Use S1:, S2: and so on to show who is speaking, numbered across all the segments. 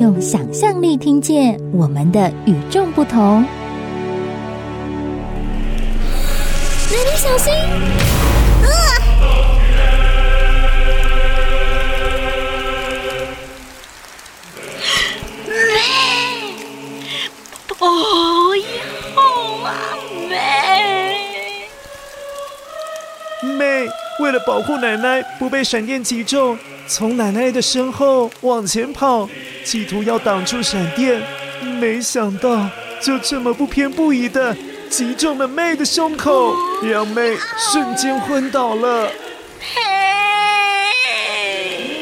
S1: 用想象力听见我们的与众不同。
S2: 奶奶小心！啊！
S3: 妹，不要啊，美！
S4: 妹，为了保护奶奶不被闪电击中，从奶奶的身后往前跑，企图要挡住闪电，没想到就这么不偏不倚的。击中了妹的胸口，让妹瞬间昏倒了。
S3: 妹，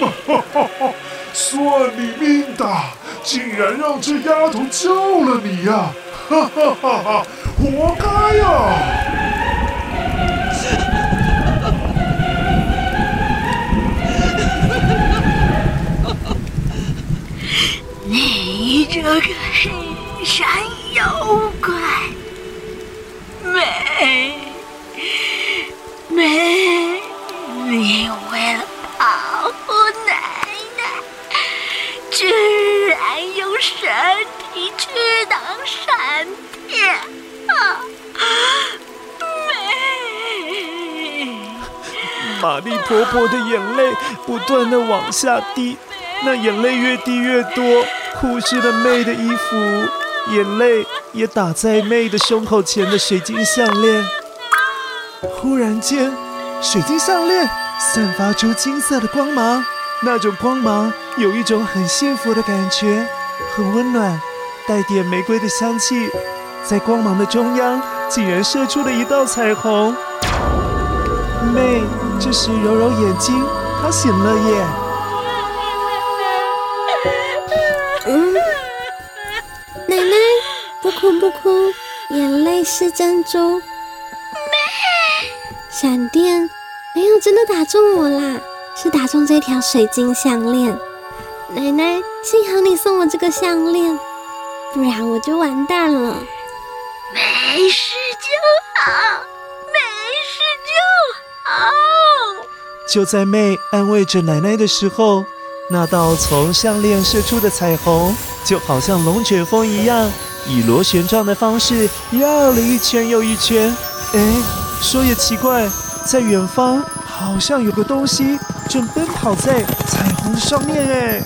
S5: 哈哈哈！算你命大，竟然让这丫头救了你呀！哈哈哈哈！活该呀！
S3: 这个黑山妖怪！妹，妹，你为了保护奶奶，居然用身体去挡闪电啊！妹，
S4: 玛丽婆婆的眼泪不断的往下滴，那眼泪越滴越多，哭湿了妹的衣服，眼泪。也打在妹的胸口前的水晶项链。忽然间，水晶项链散发出金色的光芒，那种光芒有一种很幸福的感觉，很温暖，带点玫瑰的香气。在光芒的中央，竟然射出了一道彩虹。妹这时揉揉眼睛，她醒了耶。
S2: 不哭，眼泪是珍珠。闪电没有真的打中我啦，是打中这条水晶项链。奶奶，幸好你送我这个项链，不然我就完蛋了。
S3: 没事就好，没事就好。
S4: 就在妹安慰着奶奶的时候，那道从项链射出的彩虹，就好像龙卷风一样。以螺旋状的方式绕了一圈又一圈，哎，说也奇怪，在远方好像有个东西正奔跑在彩虹上面，哎，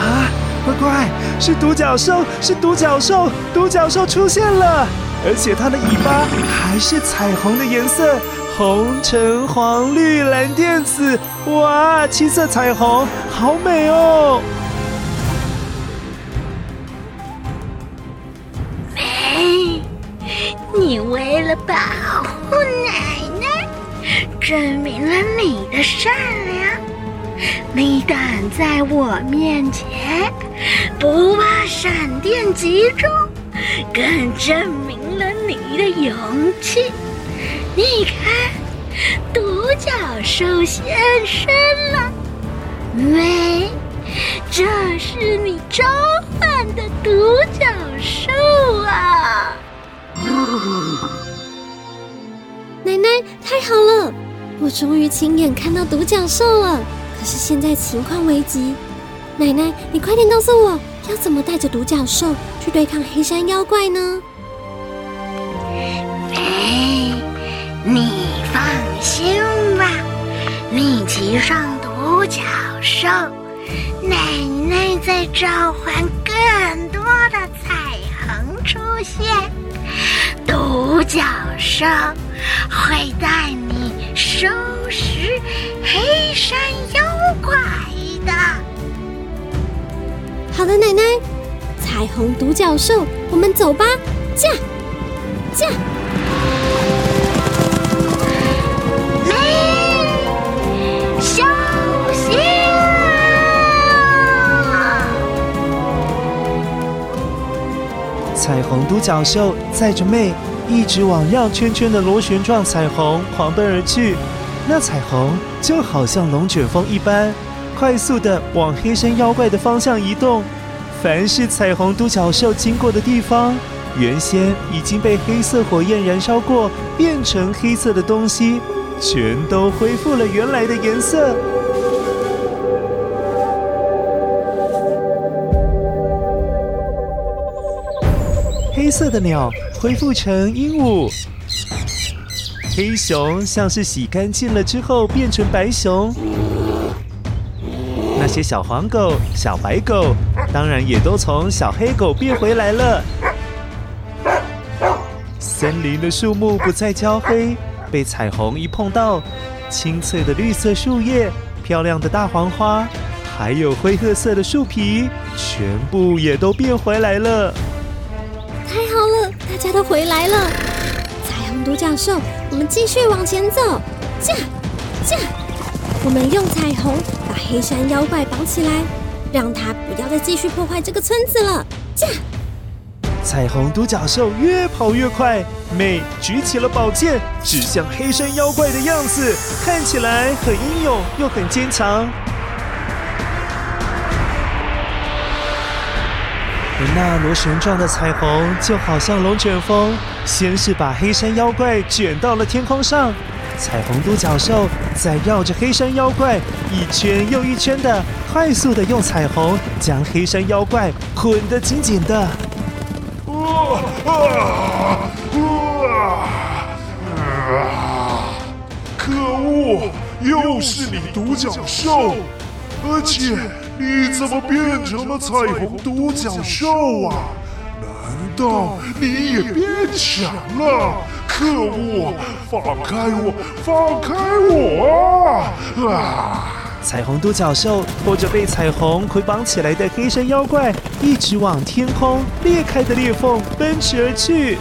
S4: 啊，乖乖，是独角兽，是独角兽，独角兽出现了，而且它的尾巴还是彩虹的颜色。红、橙、黄、绿、蓝、靛、紫，哇，七色彩虹，好美哦！
S3: 美，你为了保护奶奶，证明了你的善良，你敢在我面前不怕闪电击中，更证明了你的勇气。你看，独角兽现身了，喂，这是你召唤的独角兽啊！
S2: 奶奶，太好了，我终于亲眼看到独角兽了。可是现在情况危急，奶奶，你快点告诉我，要怎么带着独角兽去对抗黑山妖怪呢？
S3: 你骑上独角兽，奶奶在召唤更多的彩虹出现，独角兽会带你收拾黑山妖怪的。
S2: 好的，奶奶，彩虹独角兽，我们走吧，驾
S4: 驾。红独角兽载着妹，一直往绕圈圈的螺旋状彩虹狂奔而去。那彩虹就好像龙卷风一般，快速的往黑山妖怪的方向移动。凡是彩虹独角兽经过的地方，原先已经被黑色火焰燃烧过，变成黑色的东西，全都恢复了原来的颜色。黑色的鸟恢复成鹦鹉，黑熊像是洗干净了之后变成白熊，那些小黄狗、小白狗，当然也都从小黑狗变回来了。森林的树木不再焦黑，被彩虹一碰到，青翠的绿色树叶、漂亮的大黄花，还有灰褐色的树皮，全部也都变回来了。
S2: 太好了，大家都回来了！彩虹独角兽，我们继续往前走。驾驾，我们用彩虹把黑山妖怪绑起来，让他不要再继续破坏这个村子了。驾！
S4: 彩虹独角兽越跑越快，妹举起了宝剑，指向黑山妖怪的样子，看起来很英勇又很坚强。那螺旋状的彩虹就好像龙卷风，先是把黑山妖怪卷到了天空上，彩虹独角兽再绕着黑山妖怪一圈又一圈的，快速的用彩虹将黑山妖怪捆得紧紧的。
S5: 啊啊啊啊！可恶，又是你独角兽，而且。你怎么变成了彩虹独角兽啊？难道你也变强了？可恶！放开我！放开我啊！啊！
S4: 彩虹独角兽拖着被彩虹捆绑起来的黑山妖怪，一直往天空裂开的裂缝奔驰而去。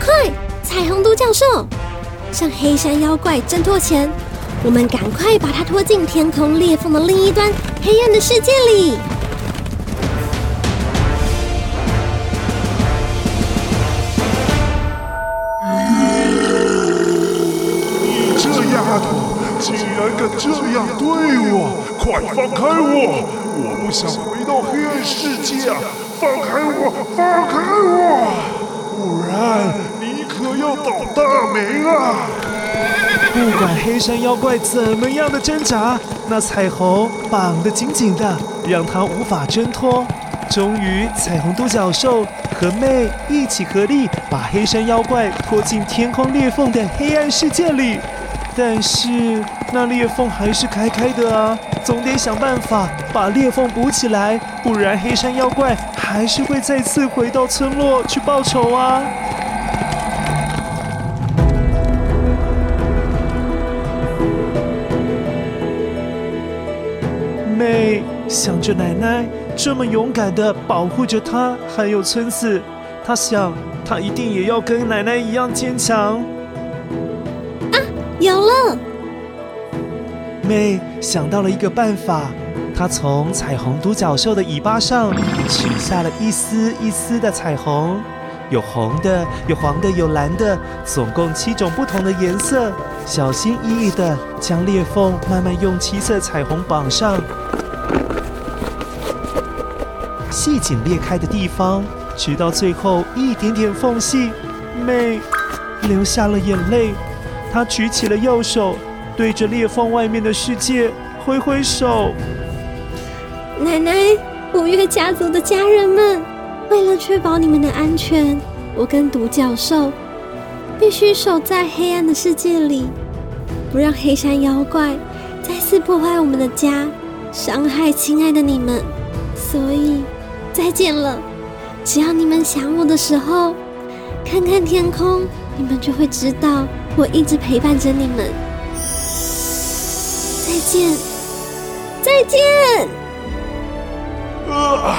S2: 快！彩虹独角兽向黑山妖怪挣脱前，我们赶快把它拖进天空裂缝的另一端，黑暗的世界里。
S5: 你这丫头竟然敢这样对我！快放开我！我不想回到黑暗世界！放开我！放开我！不然你可要倒大霉了！
S4: 不管黑山妖怪怎么样的挣扎，那彩虹绑得紧紧的，让他无法挣脱。终于，彩虹独角兽和妹一起合力，把黑山妖怪拖进天空裂缝的黑暗世界里。但是，那裂缝还是开开的啊，总得想办法把裂缝补起来，不然黑山妖怪还是会再次回到村落去报仇啊。想着奶奶这么勇敢的保护着她还有村子，她想她一定也要跟奶奶一样坚强。
S2: 啊，有了！
S4: 妹想到了一个办法，她从彩虹独角兽的尾巴上取下了一丝一丝的彩虹，有红的，有黄的，有蓝的，总共七种不同的颜色。小心翼翼地将裂缝慢慢用七色彩虹绑上。细紧裂开的地方，直到最后一点点缝隙，妹流下了眼泪。她举起了右手，对着裂缝外面的世界挥挥手。
S2: 奶奶，五月家族的家人们，为了确保你们的安全，我跟独角兽必须守在黑暗的世界里，不让黑山妖怪再次破坏我们的家，伤害亲爱的你们。所以。再见了！只要你们想我的时候，看看天空，你们就会知道我一直陪伴着你们。再见，再见！
S5: 啊啊！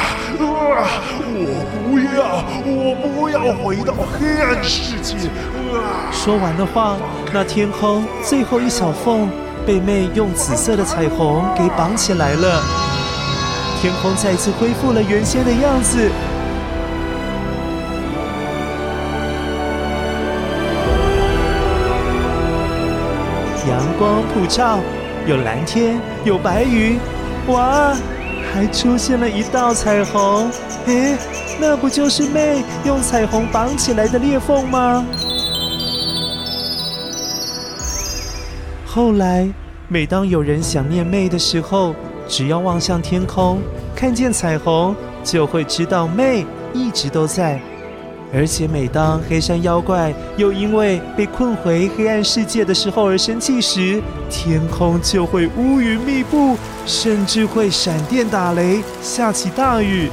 S5: 我不要，我不要回到黑暗世界！
S4: 说完的话，那天空最后一小缝被妹用紫色的彩虹给绑起来了。天空再次恢复了原先的样子。阳光普照有蓝天有白云哇还出现了一道彩虹。诶那不就是妹用彩虹绑起来的裂缝吗？后来每当有人想念妹的时候只要望向天空，看见彩虹，就会知道妹一直都在。而且每当黑山妖怪又因为被困回黑暗世界的时候而生气时，天空就会乌云密布，甚至会闪电打雷，下起大雨。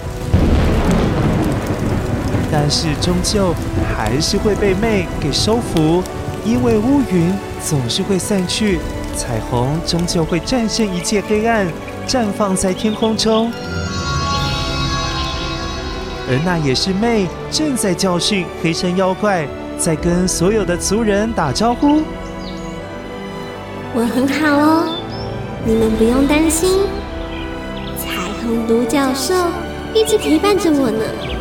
S4: 但是终究还是会被妹给收服，因为乌云总是会散去，彩虹终究会战胜一切黑暗，绽放在天空中。而那也是妹正在教训黑山妖怪，在跟所有的族人打招呼。
S2: 我很好哦，你们不用担心，彩虹独角兽一直陪伴着我呢。